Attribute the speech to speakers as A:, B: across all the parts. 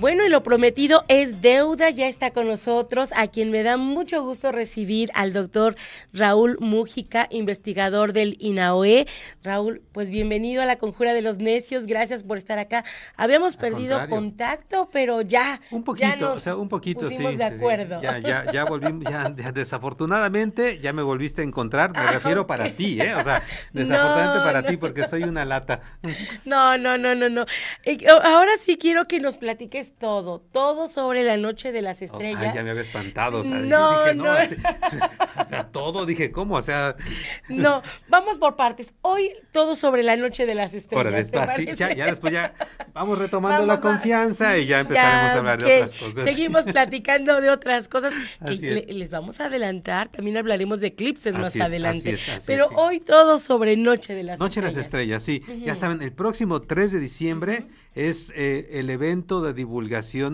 A: Bueno, y lo prometido es deuda. Ya está con nosotros, a quien me da mucho gusto recibir al doctor Raúl Mújica, investigador del INAOE. Raúl, pues bienvenido a la Conjura de los Necios. Gracias por estar acá. Habíamos perdido contacto, pero ya.
B: Un poquito, o sea, un poquito,
A: pusimos de acuerdo.
B: Ya, ya, ya volvimos, ya, desafortunadamente ya me volviste a encontrar. Me refiero para ti, ¿eh? O sea, desafortunadamente para ti, porque soy una lata.
A: No, no, no, no, no. Ahora sí quiero que nos platiques todo, todo sobre la noche de las estrellas.
B: ay, ya me había espantado, o sea, no, dije, no, no. o sea, todo, dije, ¿cómo? O sea,
A: no, vamos por partes. Hoy todo sobre la noche de las estrellas.
B: Ya, después ya vamos retomando la confianza y ya empezaremos a hablar de otras cosas.
A: Seguimos platicando de otras cosas que les vamos a adelantar. También hablaremos de eclipses más adelante. Pero hoy todo sobre noche de las
B: noche
A: estrellas.
B: Noche de las estrellas, sí. Ya saben, el próximo 3 de diciembre es eh, el evento de divulgación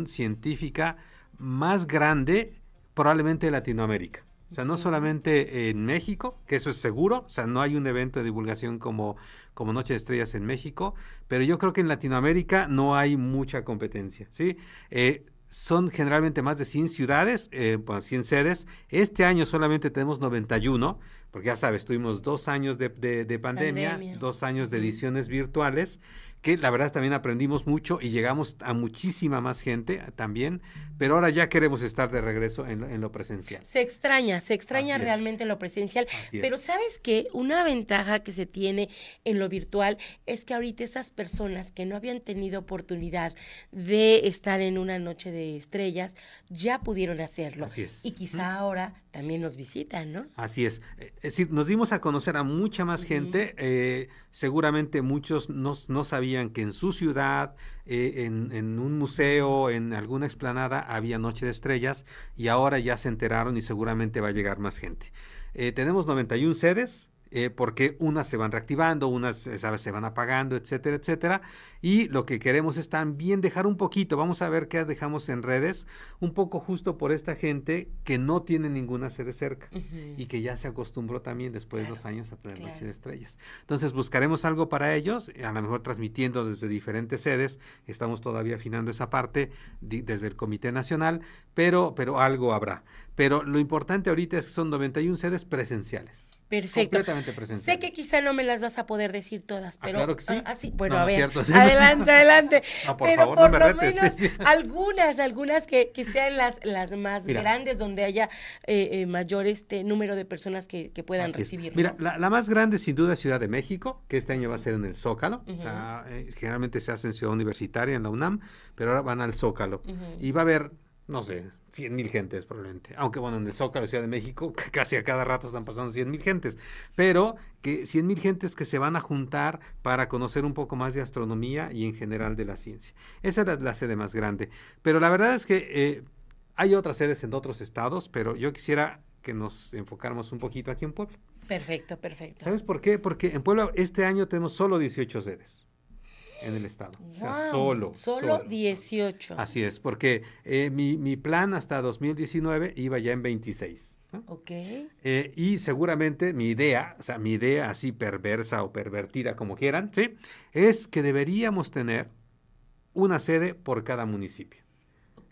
B: científica más grande probablemente de Latinoamérica. O sea, no solamente en México, que eso es seguro, o sea, no hay un evento de divulgación como, como Noche de Estrellas en México, pero yo creo que en Latinoamérica no hay mucha competencia, ¿sí? Eh, son generalmente más de 100 ciudades, eh, 100 sedes. Este año solamente tenemos 91, porque ya sabes, tuvimos dos años de, pandemia, dos años de ediciones virtuales que la verdad también aprendimos mucho y llegamos a muchísima más gente también, pero ahora ya queremos estar de regreso en, lo presencial.
A: Se extraña, se extraña realmente lo presencial, pero sabes que una ventaja que se tiene en lo virtual es que ahorita esas personas que no habían tenido oportunidad de estar en una noche de estrellas ya pudieron hacerlo.
B: Así es.
A: Y quizá ahora también nos visitan, ¿no?
B: Así es. Eh, es decir, nos dimos a conocer a mucha más gente, eh, seguramente muchos no, no sabían que en su ciudad, eh, en, un museo, en alguna explanada, había Noche de Estrellas y ahora ya se enteraron y seguramente va a llegar más gente. Eh, tenemos 91 sedes, eh, porque unas se van reactivando, unas ¿sabes? se van apagando, etcétera, etcétera. Y lo que queremos es también dejar un poquito, vamos a ver qué dejamos en redes, un poco justo por esta gente que no tiene ninguna sede cerca y que ya se acostumbró también después de dos años a tener Noche de Estrellas. Entonces buscaremos algo para ellos, a lo mejor transmitiendo desde diferentes sedes, estamos todavía afinando esa parte desde el Comité Nacional, pero, pero algo habrá. Pero lo importante ahorita es que son 91 sedes presenciales.
A: Perfecto.
B: Completamente
A: Sé que quizá no me las vas a poder decir todas, ah, pero.
B: claro que sí.
A: Ah, sí. Bueno, a ver. Adelante, adelante.
B: No, por favor, no me
A: lo Menos, algunas, algunas que, que, sean las, las más grandes, donde haya eh, eh, mayor este número de personas que, que puedan recibir.
B: Mira, la, la, más grande sin duda es Ciudad de México, que este año va a ser en el Zócalo. O sea, eh, generalmente se hace en Ciudad Universitaria, en la UNAM, pero ahora van al Zócalo. Y va a haber no sé, 100 mil gentes probablemente. Aunque bueno, en el Zócalo, Ciudad de México, casi a cada rato están pasando 100 mil gentes. Pero que 100 mil gentes que se van a juntar para conocer un poco más de astronomía y en general de la ciencia. Esa es la, sede más grande. Pero la verdad es que eh, hay otras sedes en otros estados, pero yo quisiera que nos enfocáramos un poquito aquí en Puebla.
A: Perfecto, perfecto.
B: ¿Sabes por qué? Porque en Puebla este año tenemos solo 18 sedes en el estado. o sea, solo,
A: solo. 18.
B: Así es, porque eh, mi, mi, plan hasta 2019 iba ya en 26.
A: Ok.
B: Eh, y seguramente mi idea, o sea, mi idea así perversa o pervertida, como quieran, ¿sí? Es que deberíamos tener una sede por cada municipio.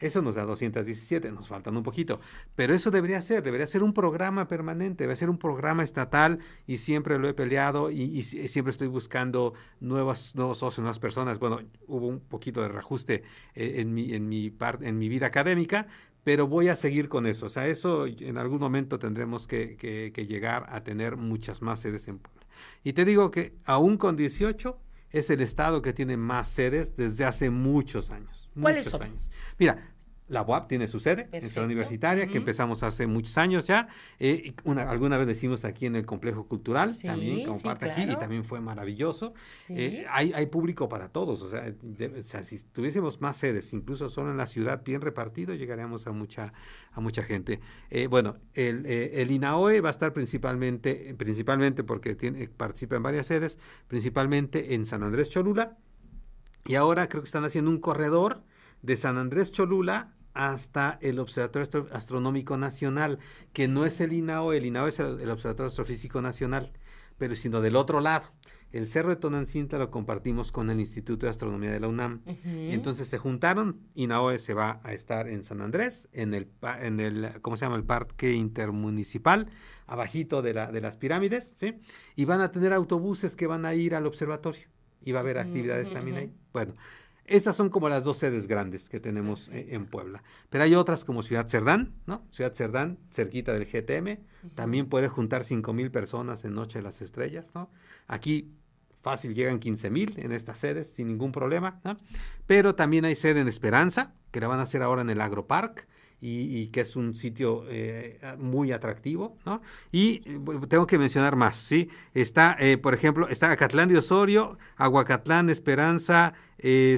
B: Eso nos da 217, nos faltan un poquito, pero eso debería ser, debería ser un programa permanente, debe ser un programa estatal y siempre lo he peleado y, siempre estoy buscando nuevas, nuevos socios, nuevas personas. Bueno, hubo un poquito de reajuste eh, en, mi, en, mi en mi vida académica, pero voy a seguir con eso. O sea, eso en algún momento tendremos que, que, llegar a tener muchas más sedes en Puebla. Y te digo que aún con 18 es el estado que tiene más sedes desde hace muchos años.
A: ¿Cuáles
B: muchos
A: son?
B: años. Mira, la UAP tiene su sede en Ciudad Universitaria, que empezamos hace muchos años ya. Eh, una, alguna vez lo hicimos aquí en el Complejo Cultural, también como parte aquí, y también fue maravilloso. Eh, hay, hay, público para todos, o sea, o sea, si tuviésemos más sedes, incluso solo en la ciudad bien repartido, llegaríamos a mucha, a mucha gente. Eh, bueno, el, el, INAOE va a estar principalmente, principalmente porque tiene, participa en varias sedes, principalmente en San Andrés Cholula, y ahora creo que están haciendo un corredor de San Andrés Cholula hasta el Observatorio Astronómico Nacional, que no es el INAO, el INAO es el, Observatorio Astrofísico Nacional, pero sino del otro lado. el Cerro de Tonancinta lo compartimos con el Instituto de Astronomía de la UNAM. Entonces se juntaron, INAOE se va a estar en San Andrés, en el, en el ¿cómo se llama? El Parque Intermunicipal, abajito de, la, de las pirámides, ¿sí? Y van a tener autobuses que van a ir al observatorio y va a haber actividades también ahí. Bueno, estas son como las dos sedes grandes que tenemos eh, en Puebla. Pero hay otras como Ciudad Cerdán, ¿no? Ciudad Cerdán, cerquita del GTM. También puede juntar cinco mil personas en Noche de las Estrellas, ¿no? Aquí fácil llegan 15 mil en estas sedes sin ningún problema. ¿no? Pero también hay sede en Esperanza, que la van a hacer ahora en el Agropark y, que es un sitio eh, muy atractivo, ¿no? Y eh, tengo que mencionar más, ¿sí? Está, eh, por ejemplo, está Acatlán de Osorio, Aguacatlán, Esperanza,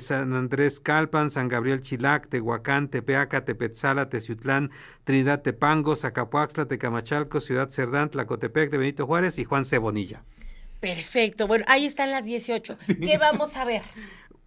B: San Andrés Calpan, San Gabriel Chilac, Tehuacán, Tepeaca, Tepetzala, Teciutlán, Trinidad Tepango, Zacapuaxtla, Tecamachalco, Ciudad Cerdán, Tlacotepec de Benito Juárez y Juan Cebonilla.
A: Perfecto. Bueno, ahí están las 18. ¿Qué vamos a ver?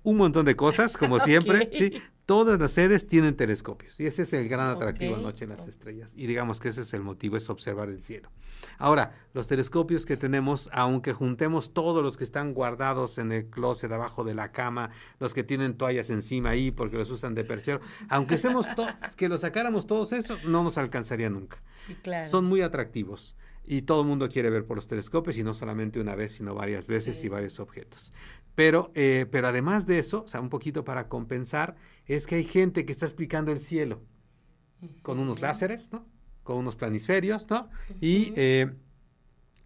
B: Un montón de cosas, como siempre. ¿sí? Todas las sedes tienen telescopios y ese es el gran atractivo okay. Noche en las Estrellas. Y digamos que ese es el motivo, es observar el cielo. Ahora, los telescopios que tenemos, aunque juntemos todos los que están guardados en el closet abajo de la cama, los que tienen toallas encima ahí porque los usan de perchero, aunque hacemos que los sacáramos todos esos, no nos alcanzaría nunca.
A: Sí, claro.
B: Son muy atractivos y todo el mundo quiere ver por los telescopios y no solamente una vez, sino varias veces sí. y varios objetos. Pero, eh, pero además de eso, o sea, un poquito para compensar, es que hay gente que está explicando el cielo con unos láseres, ¿no? Con unos planisferios, ¿no? Y eh,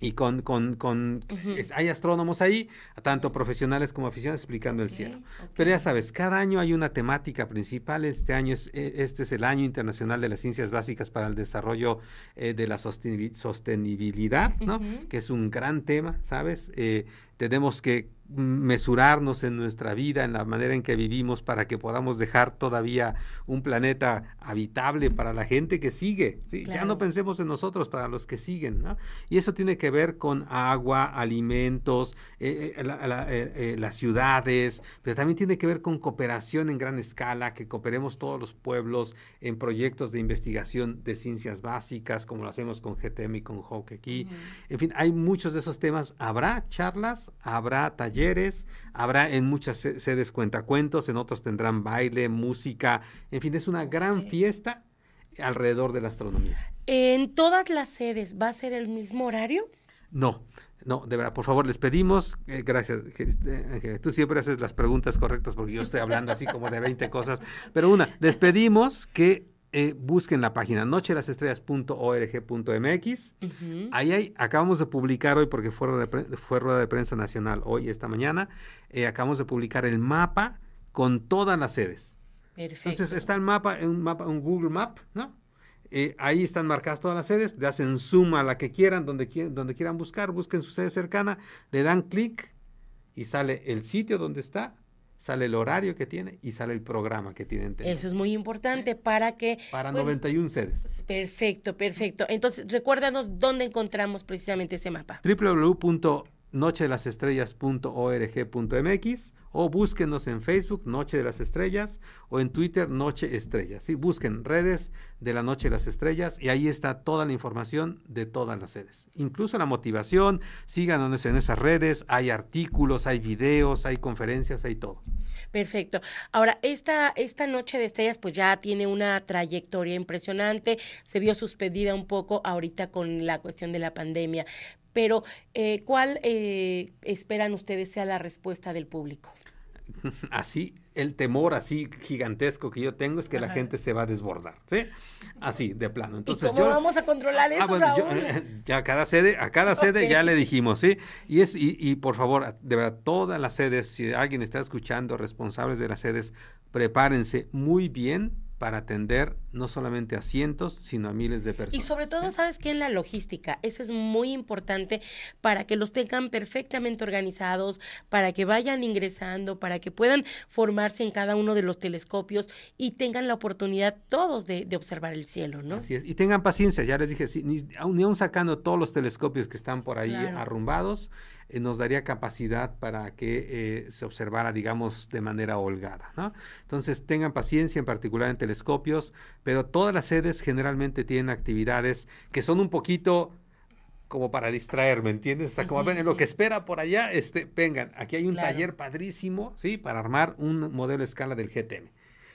B: y con, con, con uh -huh. es, hay astrónomos ahí, tanto profesionales como aficionados, explicando okay, el cielo. Okay. Pero ya sabes, cada año hay una temática principal. Este año es, este es el año internacional de las ciencias básicas para el desarrollo eh, de la sostenibilidad, ¿no? Uh -huh. Que es un gran tema, ¿sabes? Eh, tenemos que mesurarnos en nuestra vida, en la manera en que vivimos, para que podamos dejar todavía un planeta habitable para la gente que sigue. ¿sí? Claro. Ya no pensemos en nosotros, para los que siguen. ¿no? Y eso tiene que ver con agua, alimentos, eh, eh, la, la, eh, las ciudades, pero también tiene que ver con cooperación en gran escala, que cooperemos todos los pueblos en proyectos de investigación de ciencias básicas, como lo hacemos con GTM y con HOC aquí. Uh -huh. En fin, hay muchos de esos temas. Habrá charlas, habrá talleres habrá en muchas sedes cuentacuentos, en otros tendrán baile, música, en fin, es una gran okay. fiesta alrededor de la astronomía.
A: ¿En todas las sedes va a ser el mismo horario?
B: No, no, de verdad, por favor, les pedimos, eh, gracias, Ángel, tú siempre haces las preguntas correctas porque yo estoy hablando así como de 20 cosas, pero una, les pedimos que eh, busquen la página nochelasestrelas.org.mx. Uh -huh. Ahí hay, acabamos de publicar hoy, porque fue, de, fue rueda de prensa nacional hoy, esta mañana, eh, acabamos de publicar el mapa con todas las sedes.
A: Perfecto.
B: Entonces está el mapa, un mapa, un Google Map, ¿no? Eh, ahí están marcadas todas las sedes, le hacen zoom a la que quieran, donde, donde quieran buscar, busquen su sede cercana, le dan clic y sale el sitio donde está, sale el horario que tiene y sale el programa que tienen.
A: Eso es muy importante para que...
B: Para pues, 91 sedes.
A: Perfecto, perfecto. Entonces, recuérdanos dónde encontramos precisamente ese mapa.
B: www.nochedelasEstrellas.org.mx o búsquenos en Facebook Noche de las Estrellas o en Twitter Noche Estrellas. Sí, busquen redes de la Noche de las Estrellas y ahí está toda la información de todas las sedes. Incluso la motivación, síganos en esas redes, hay artículos, hay videos, hay conferencias, hay todo.
A: Perfecto. Ahora, esta, esta Noche de Estrellas pues ya tiene una trayectoria impresionante, se vio suspendida un poco ahorita con la cuestión de la pandemia, pero eh, ¿cuál eh, esperan ustedes sea la respuesta del público?
B: Así, el temor así gigantesco que yo tengo es que Ajá. la gente se va a desbordar, ¿sí? Así, de plano. Entonces,
A: ¿Y cómo
B: yo,
A: vamos a controlar eso,
B: ah, bueno, yo, ya a cada sede, a cada sede ya le dijimos, ¿sí? Y, es, y, y por favor, de verdad, todas las sedes, si alguien está escuchando, responsables de las sedes, prepárense muy bien para atender no solamente a cientos, sino a miles de personas.
A: Y sobre todo, ¿sabes qué? En la logística, eso es muy importante para que los tengan perfectamente organizados, para que vayan ingresando, para que puedan formarse en cada uno de los telescopios y tengan la oportunidad todos de, de observar el cielo, ¿no?
B: Así es, y tengan paciencia, ya les dije, si, ni, ni aún sacando todos los telescopios que están por ahí claro. arrumbados, eh, nos daría capacidad para que eh, se observara, digamos, de manera holgada. ¿no? Entonces, tengan paciencia, en particular en telescopios, pero todas las sedes generalmente tienen actividades que son un poquito como para distraerme, ¿entiendes? O sea, como ven, en lo que espera por allá, este, vengan, aquí hay un taller padrísimo, ¿sí? Para armar un modelo escala del GTM.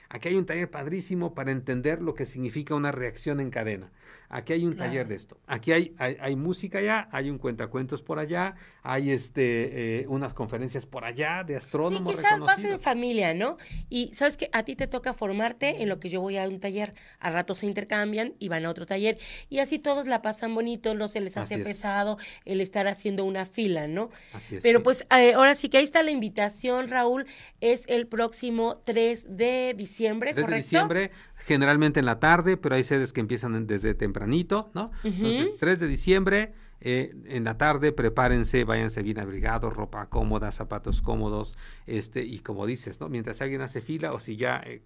B: Aquí hay un taller padrísimo para entender lo que significa una reacción en cadena. Aquí hay un taller de esto. Aquí hay, hay, música allá, hay un cuentacuentos por allá, hay este eh, unas conferencias por allá de astrónomos.
A: Sí, quizás vas en familia, ¿no? Y sabes que a ti te toca formarte en lo que yo voy a un taller. A rato se intercambian y van a otro taller. Y así todos la pasan bonito, no se les hace pesado el estar haciendo una fila, ¿no? Así es. Pero pues eh, ahora sí que ahí está la invitación, Raúl. Es el próximo 3 de diciembre, 3 de
B: diciembre, generalmente en la tarde, pero hay sedes que empiezan desde tempranito, ¿no? Entonces, 3 de diciembre, eh, en la tarde, prepárense, váyanse bien abrigados, ropa cómoda, zapatos cómodos, este, y como dices, ¿no? Mientras alguien hace fila, o si ya, eh,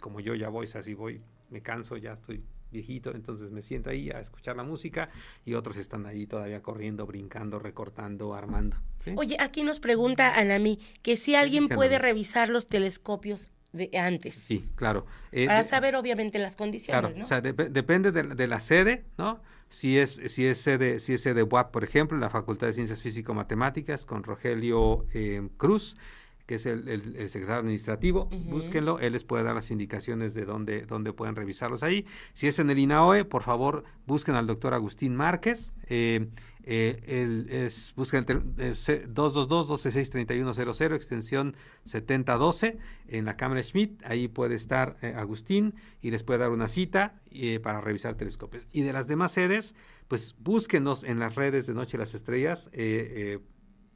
B: como yo ya voy, así voy, me canso, ya estoy viejito, entonces me siento ahí a escuchar la música y otros están ahí todavía corriendo, brincando, recortando, armando.
A: Oye, aquí nos pregunta Anami que si alguien puede revisar los telescopios de antes.
B: Sí, claro.
A: Eh, Para saber obviamente las condiciones,
B: claro, O sea, depende de, la sede, ¿no? Si es, si es sede, si es sede UAP, por ejemplo, en la Facultad de Ciencias Físico-Matemáticas, con Rogelio eh, Cruz, que es el, secretario administrativo, búsquenlo, él les puede dar las indicaciones de dónde, dónde pueden revisarlos ahí. Si es en el INAOE, por favor, busquen al doctor Agustín Márquez. Eh, eh, el, es, el 222-266-3100, extensión 7012 en la Cámara Schmidt. Ahí puede estar eh, Agustín y les puede dar una cita eh, para revisar telescopios. Y de las demás sedes, pues búsquenos en las redes de Noche las Estrellas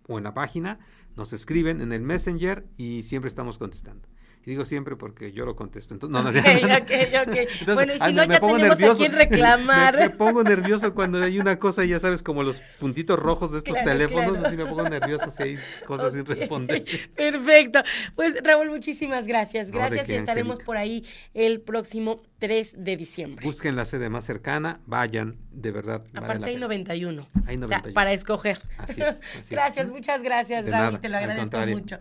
B: o en la página, nos escriben en el Messenger y siempre estamos contestando digo siempre porque yo lo contesto. Entonces, no, no,
A: Entonces, bueno, y si no, ya tenemos nervioso. a quien reclamar.
B: Me, pongo nervioso cuando hay una cosa, ya sabes, como los puntitos rojos de estos teléfonos, así me pongo nervioso si hay cosas sin responder.
A: Perfecto. Pues Raúl, muchísimas gracias. Gracias y estaremos por ahí el próximo 3 de diciembre.
B: Busquen la sede más cercana, vayan, de verdad.
A: Aparte hay 91. Hay 91. O sea, para escoger. Así es. gracias, muchas gracias, Raúl, te lo agradezco mucho.